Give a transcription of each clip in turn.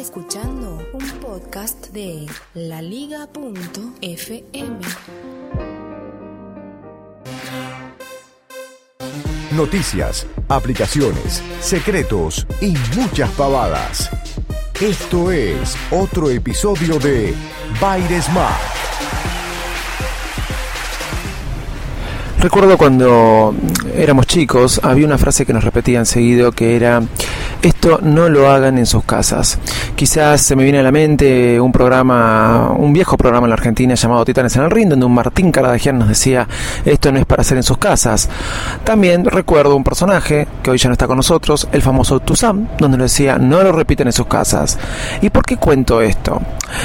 Escuchando un podcast de laliga.fm. Noticias, aplicaciones, secretos y muchas pavadas. Esto es otro episodio de Baires Smart. Recuerdo cuando éramos chicos, había una frase que nos repetían seguido que era, esto no lo hagan en sus casas. Quizás se me viene a la mente un programa, un viejo programa en la Argentina llamado Titanes en el Ring, donde un Martín Caradagian nos decía, esto no es para hacer en sus casas. También recuerdo un personaje que hoy ya no está con nosotros, el famoso Tusam, donde nos decía, no lo repiten en sus casas. ¿Y por qué cuento esto?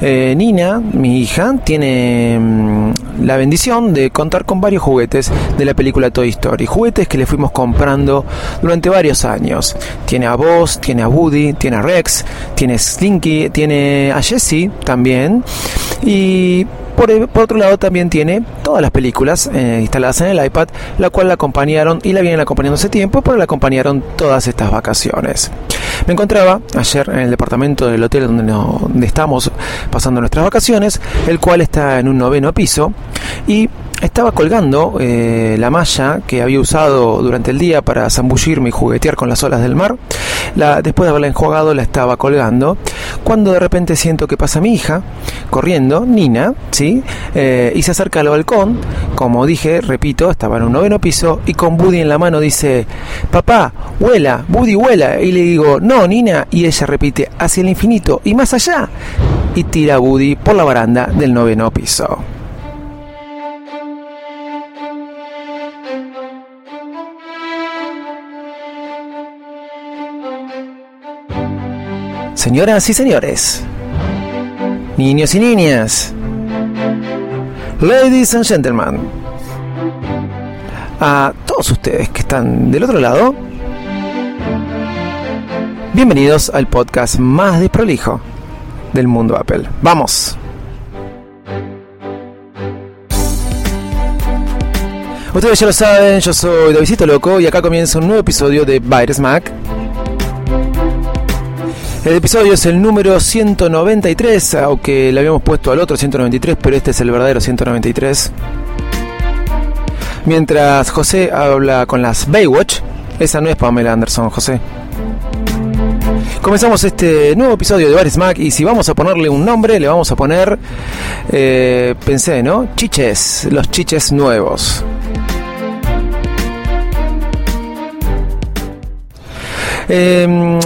Eh, Nina, mi hija, tiene mm, la bendición de contar con varios juguetes de la película Toy Story. Juguetes que le fuimos comprando durante varios años. Tiene a Tiene a Woody, tiene a Rex, tiene a Slinky, tiene a Jessie también. Y por, otro lado también tiene todas las películas eh, instaladas en el iPad, la cual la acompañaron y la vienen acompañando hace tiempo, pero la acompañaron todas estas vacaciones. Me encontraba ayer en el departamento del hotel donde estamos pasando nuestras vacaciones, el cual está en un noveno piso y estaba colgando eh, la malla que había usado durante el día para zambullirme y juguetear con las olas del mar. Después de haberla enjuagado, la estaba colgando. Cuando de repente siento que pasa mi hija corriendo, Nina, ¿sí? Eh, y se acerca al balcón. Como dije, repito, estaba en un noveno piso y con Buddy en la mano dice: Papá, vuela, Buddy, vuela. Y le digo: No, Nina. Y ella repite: Hacia el infinito y más allá. Y tira a Buddy por la baranda del noveno piso. Señoras y señores, niños y niñas, ladies and gentlemen, a todos ustedes que están del otro lado, bienvenidos al podcast más desprolijo del mundo Apple. ¡Vamos! Ustedes ya lo saben, yo soy Davidito Loco y acá comienza un nuevo episodio de Virus Mac el episodio es el número 193, aunque le habíamos puesto al otro 193, pero este es el verdadero 193. Mientras José habla con las Baywatch, esa no es Pamela Anderson, José. Comenzamos este nuevo episodio de Bar Smack y si vamos a ponerle un nombre, le vamos a poner, eh, pensé, ¿no? Chiches, los chiches nuevos. Eh,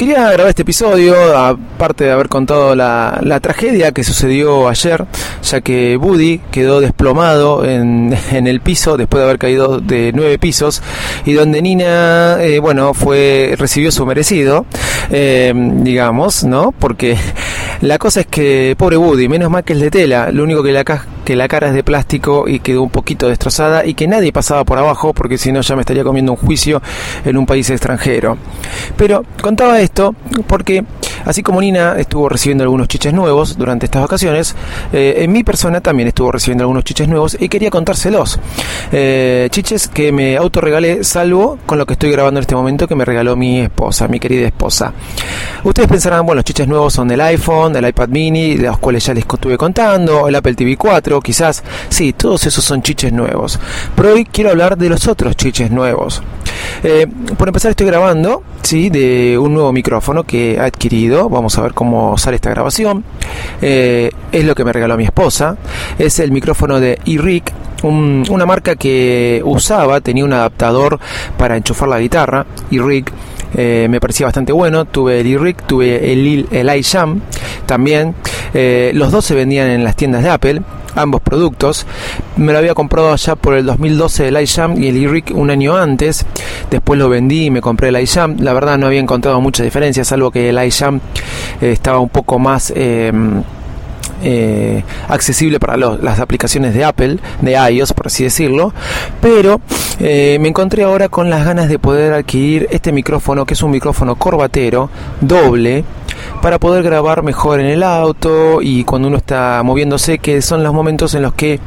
Quería grabar este episodio, aparte de haber contado la, tragedia que sucedió ayer, ya que Buddy quedó desplomado en, el piso después de haber caído de nueve pisos y donde Nina, eh, bueno, fue recibió su merecido, eh, digamos, ¿no? Porque la cosa es que, pobre Woody, menos mal que es de tela, lo único que la, que la cara es de plástico y quedó un poquito destrozada y que nadie pasaba por abajo porque si no ya me estaría comiendo un juicio en un país extranjero. Pero contaba esto porque así como Nina estuvo recibiendo algunos chiches nuevos durante estas vacaciones, eh, en mi persona también estuvo recibiendo algunos chiches nuevos y quería contárselos. Eh, chiches que me autorregalé, salvo con lo que estoy grabando en este momento que me regaló mi esposa, mi querida esposa. Ustedes pensarán, bueno, los chiches nuevos son del iPhone, del iPad mini, de los cuales ya les estuve contando, el Apple TV 4, quizás, sí, todos esos son chiches nuevos. Pero hoy quiero hablar de los otros chiches nuevos. Eh, por empezar estoy grabando, sí, de un nuevo micrófono que he adquirido. Vamos a ver cómo sale esta grabación. Eh, es lo que me regaló mi esposa. Es el micrófono de iRig, una marca que usaba, tenía un adaptador para enchufar la guitarra, iRig. Eh, me parecía bastante bueno. Tuve el iRig, tuve el, el iJam también. Eh, los dos se vendían en las tiendas de Apple. Ambos productos. Me lo había comprado allá por el 2012 el iJam y el iRig un año antes. Después lo vendí y me compré el iJam. La verdad no había encontrado mucha diferencia, salvo que el iJam eh, estaba un poco más... Eh, eh, accesible para las aplicaciones de Apple, de iOS por así decirlo, pero me encontré ahora con las ganas de poder adquirir este micrófono que es un micrófono corbatero doble para poder grabar mejor en el auto y cuando uno está moviéndose, que son los momentos en los que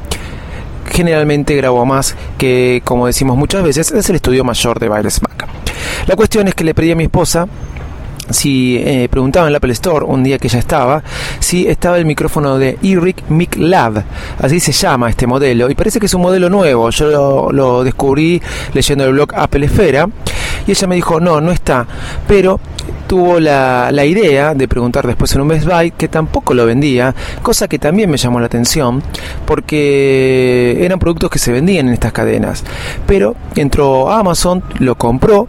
generalmente grabo más que, como decimos muchas veces, es el estudio mayor de Bailes Mac. La cuestión es que le pedí a mi esposa si eh, preguntaba en el Apple Store un día que ya estaba, si estaba el micrófono de Eric Mic Lab, así se llama este modelo, y parece que es un modelo nuevo, yo lo, lo descubrí leyendo el blog Apple Esfera, y ella me dijo, no, no está, pero tuvo la, la, idea de preguntar después en un Best Buy que tampoco lo vendía, cosa que también me llamó la atención porque eran productos que se vendían en estas cadenas. Pero entró a Amazon, lo compró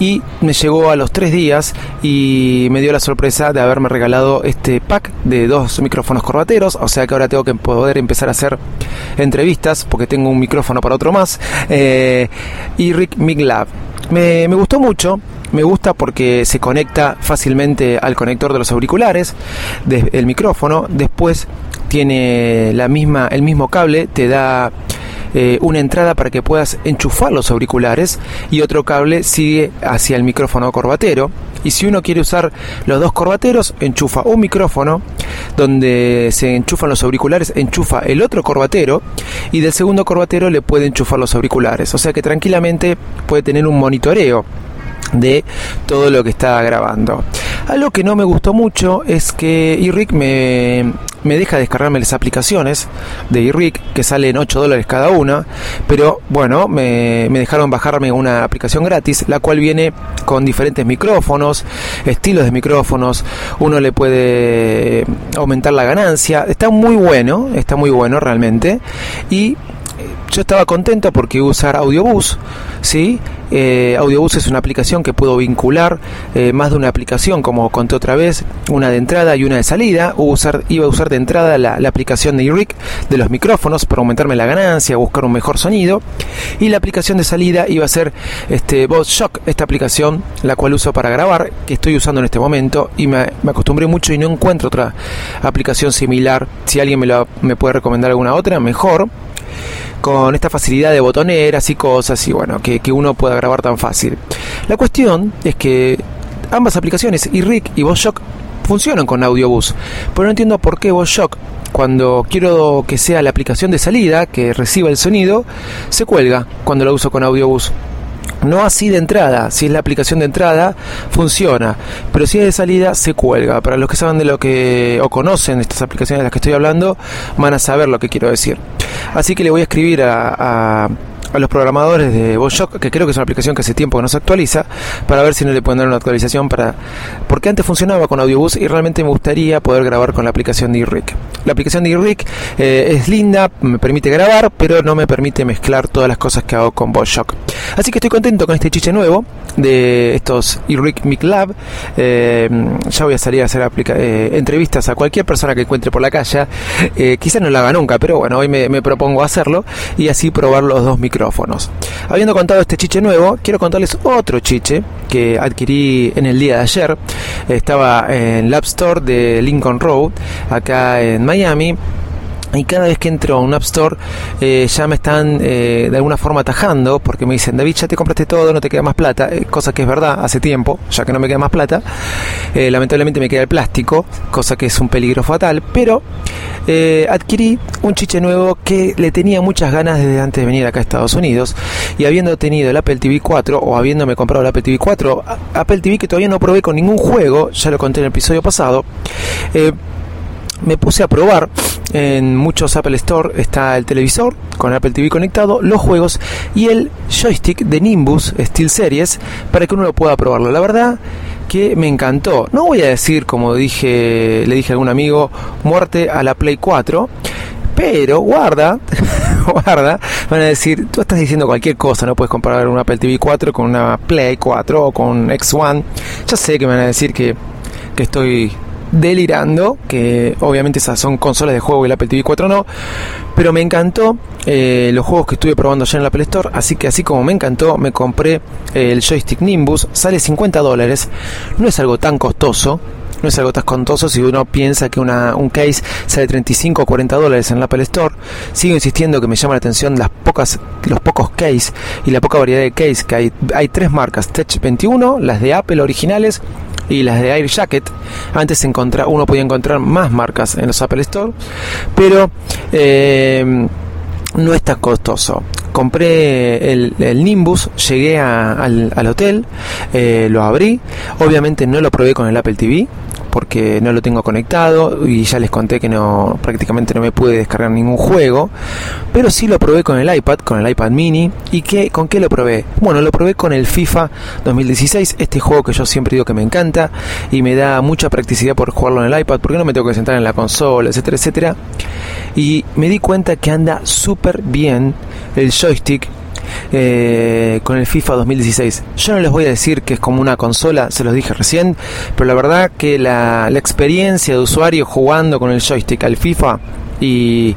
y me llegó a los tres días y me dio la sorpresa de haberme regalado este pack de dos micrófonos corbateros, o sea que ahora tengo que poder empezar a hacer entrevistas porque tengo un micrófono para otro más. Eh, y Rick Miglab. Me, me gustó mucho, me gusta porque se conecta fácilmente al conector de los auriculares del micrófono. Después tiene la misma, el mismo cable, te da eh, una entrada para que puedas enchufar los auriculares y otro cable sigue hacia el micrófono corbatero. Y si uno quiere usar los dos corbateros, enchufa un micrófono donde se enchufan los auriculares, enchufa el otro corbatero y del segundo corbatero le puede enchufar los auriculares. O sea que tranquilamente puede tener un monitoreo de todo lo que está grabando. Algo que no me gustó mucho es que iRig me, me deja descargarme las aplicaciones de iRig que salen 8 dólares cada una, pero bueno, me, me, dejaron bajarme una aplicación gratis, la cual viene con diferentes micrófonos, estilos de micrófonos, uno le puede aumentar la ganancia, está muy bueno, está muy bueno realmente, y yo estaba contento porque usar Audiobus, ¿sí? Eh, Audiobus es una aplicación que puedo vincular eh, más de una aplicación, como conté otra vez, una de entrada y una de salida. Usar, iba a usar de entrada la, aplicación de iRig de los micrófonos para aumentarme la ganancia, buscar un mejor sonido. Y la aplicación de salida iba a ser este Boss Shock, esta aplicación, la cual uso para grabar, que estoy usando en este momento. Y me, acostumbré mucho y no encuentro otra aplicación similar. Si alguien me, lo, me puede recomendar alguna otra, mejor con esta facilidad de botoneras y cosas y bueno, que, uno pueda grabar tan fácil. La cuestión es que ambas aplicaciones, iRig y VozShock, funcionan con Audiobus, pero no entiendo por qué VozShock, cuando quiero que sea la aplicación de salida que reciba el sonido, se cuelga cuando lo uso con Audiobus. No así de entrada, si es la aplicación de entrada, funciona, pero si es de salida, se cuelga. Para los que saben de lo que o conocen estas aplicaciones de las que estoy hablando, van a saber lo que quiero decir. Así que le voy a escribir a, a los programadores de Boshock, que creo que es una aplicación que hace tiempo que no se actualiza, para ver si no le pueden dar una actualización para porque antes funcionaba con Audiobus y realmente me gustaría poder grabar con la aplicación de iRig. La aplicación de iRig eh, es linda, me permite grabar, pero no me permite mezclar todas las cosas que hago con Boshock. Así que estoy contento con este chiche nuevo de estos iRig Mic Lab. Eh, ya voy a salir a hacer eh, entrevistas a cualquier persona que encuentre por la calle. quizás no lo haga nunca, pero bueno, hoy me, me propongo hacerlo y así probar los dos micrófonos Habiendo contado este chiche nuevo, quiero contarles otro chiche que adquirí en el día de ayer. Estaba en la App Store de Lincoln Road, acá en Miami. Y cada vez que entro a un App Store eh, ya me están eh, de alguna forma atajando porque me dicen, David, ya te compraste todo, no te queda más plata, eh, cosa que es verdad, hace tiempo, ya que no me queda más plata, lamentablemente me queda el plástico, cosa que es un peligro fatal, pero adquirí un chiche nuevo que le tenía muchas ganas desde antes de venir acá a Estados Unidos. Y habiendo tenido el Apple TV 4 o habiéndome comprado el Apple TV 4, Apple TV que todavía no probé con ningún juego, ya lo conté en el episodio pasado, me puse a probar en muchos Apple Store está el televisor con Apple TV conectado, los juegos y el joystick de Nimbus Steel Series para que uno lo pueda probarlo. La verdad que me encantó. No voy a decir como dije, le dije a algún amigo, muerte a la Play 4, pero guarda, guarda, van a decir, tú estás diciendo cualquier cosa, no puedes comparar un Apple TV 4 con una Play 4 o con X1. Ya sé que me van a decir que, que estoy delirando, que obviamente esas son consolas de juego y el Apple TV 4 no, pero me encantó eh, los juegos que estuve probando ayer en la Apple Store, así que así como me encantó, me compré el joystick Nimbus, sale 50 dólares, no es algo tan costoso, no es algo tan costoso si uno piensa que una, un case sale 35 o 40 dólares en la Apple Store. Sigo insistiendo que me llama la atención las pocas, los pocos case y la poca variedad de case que hay. Hay tres marcas, Tech 21, las de Apple originales y las de Air Jacket. Antes encontra, uno podía encontrar más marcas en los Apple Store, pero eh, no es tan costoso. Compré el, Nimbus, llegué al, hotel, eh, lo abrí, obviamente no lo probé con el Apple TV, porque no lo tengo conectado y ya les conté que no prácticamente no me pude descargar ningún juego, pero sí lo probé con el iPad, con el iPad mini y que con qué lo probé? Bueno, lo probé con el FIFA 2016, este juego que yo siempre digo que me encanta y me da mucha practicidad por jugarlo en el iPad, porque no me tengo que sentar en la consola, etcétera, etcétera. Y me di cuenta que anda súper bien el joystick eh, con el FIFA 2016. Yo no les voy a decir que es como una consola, se los dije recién, pero la verdad que la, experiencia de usuario jugando con el joystick al FIFA y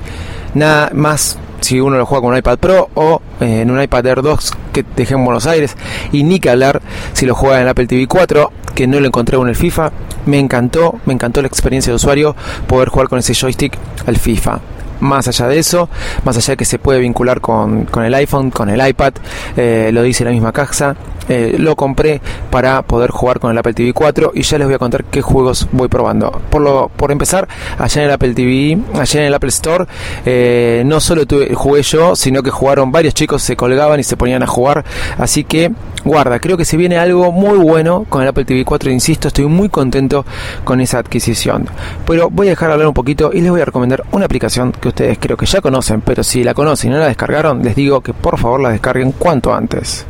nada más si uno lo juega con un iPad Pro o eh, en un iPad Air 2 que dejé en Buenos Aires y ni que hablar si lo juega en Apple TV 4 que no lo encontré con el FIFA me encantó me encantó la experiencia de usuario poder jugar con ese joystick al FIFA más allá de eso, más allá de que se puede vincular con, el iPhone, con el iPad, eh, lo dice la misma caja, eh, lo compré para poder jugar con el Apple TV 4 y ya les voy a contar qué juegos voy probando. Por, lo, por empezar, allá en el Apple TV, allá en el Apple Store, eh, no solo tuve, jugué yo, sino que jugaron varios chicos, se colgaban y se ponían a jugar, así que guarda, creo que se viene algo muy bueno con el Apple TV 4, insisto, estoy muy contento con esa adquisición. Pero voy a dejar hablar un poquito y les voy a recomendar una aplicación que ustedes creo que ya conocen, pero si la conocen y no la descargaron, les digo que por favor la descarguen cuanto antes.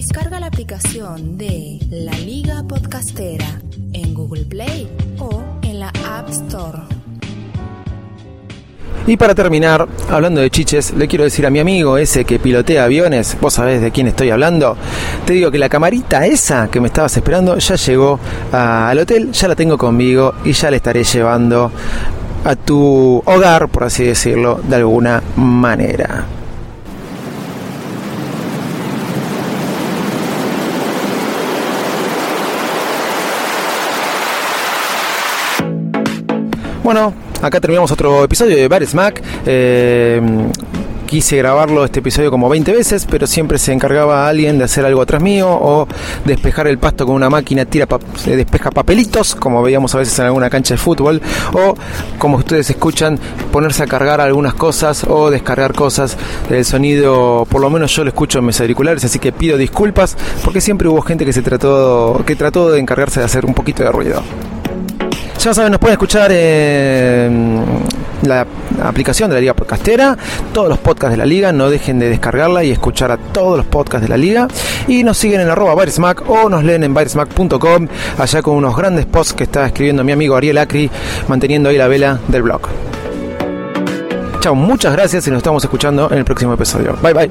Descarga la aplicación de La Liga Podcastera en Google Play o en la App Store. Y para terminar, hablando de chiches, le quiero decir a mi amigo ese que pilotea aviones, vos sabés de quién estoy hablando, te digo que la camarita esa que me estabas esperando ya llegó al hotel, ya la tengo conmigo y ya la estaré llevando a tu hogar, por así decirlo, de alguna manera. Bueno, Acá terminamos otro episodio de Bar Smack. Eh, quise grabarlo este episodio como 20 veces, pero siempre se encargaba alguien de hacer algo atrás mío o despejar el pasto con una máquina, tira despeja papelitos, como veíamos a veces en alguna cancha de fútbol, o como ustedes escuchan, ponerse a cargar algunas cosas o descargar cosas. El sonido, por lo menos yo lo escucho en mis auriculares, así que pido disculpas porque siempre hubo gente que se trató que trató de encargarse de hacer un poquito de ruido. Ya saben, nos pueden escuchar en la aplicación de la Liga Podcastera, todos los podcasts de la Liga, no dejen de descargarla y escuchar a todos los podcasts de la Liga. Y nos siguen en arroba o nos leen en barismac.com, allá con unos grandes posts que está escribiendo mi amigo Ariel Acri, manteniendo ahí la vela del blog. Chao, muchas gracias y nos estamos escuchando en el próximo episodio. Bye bye.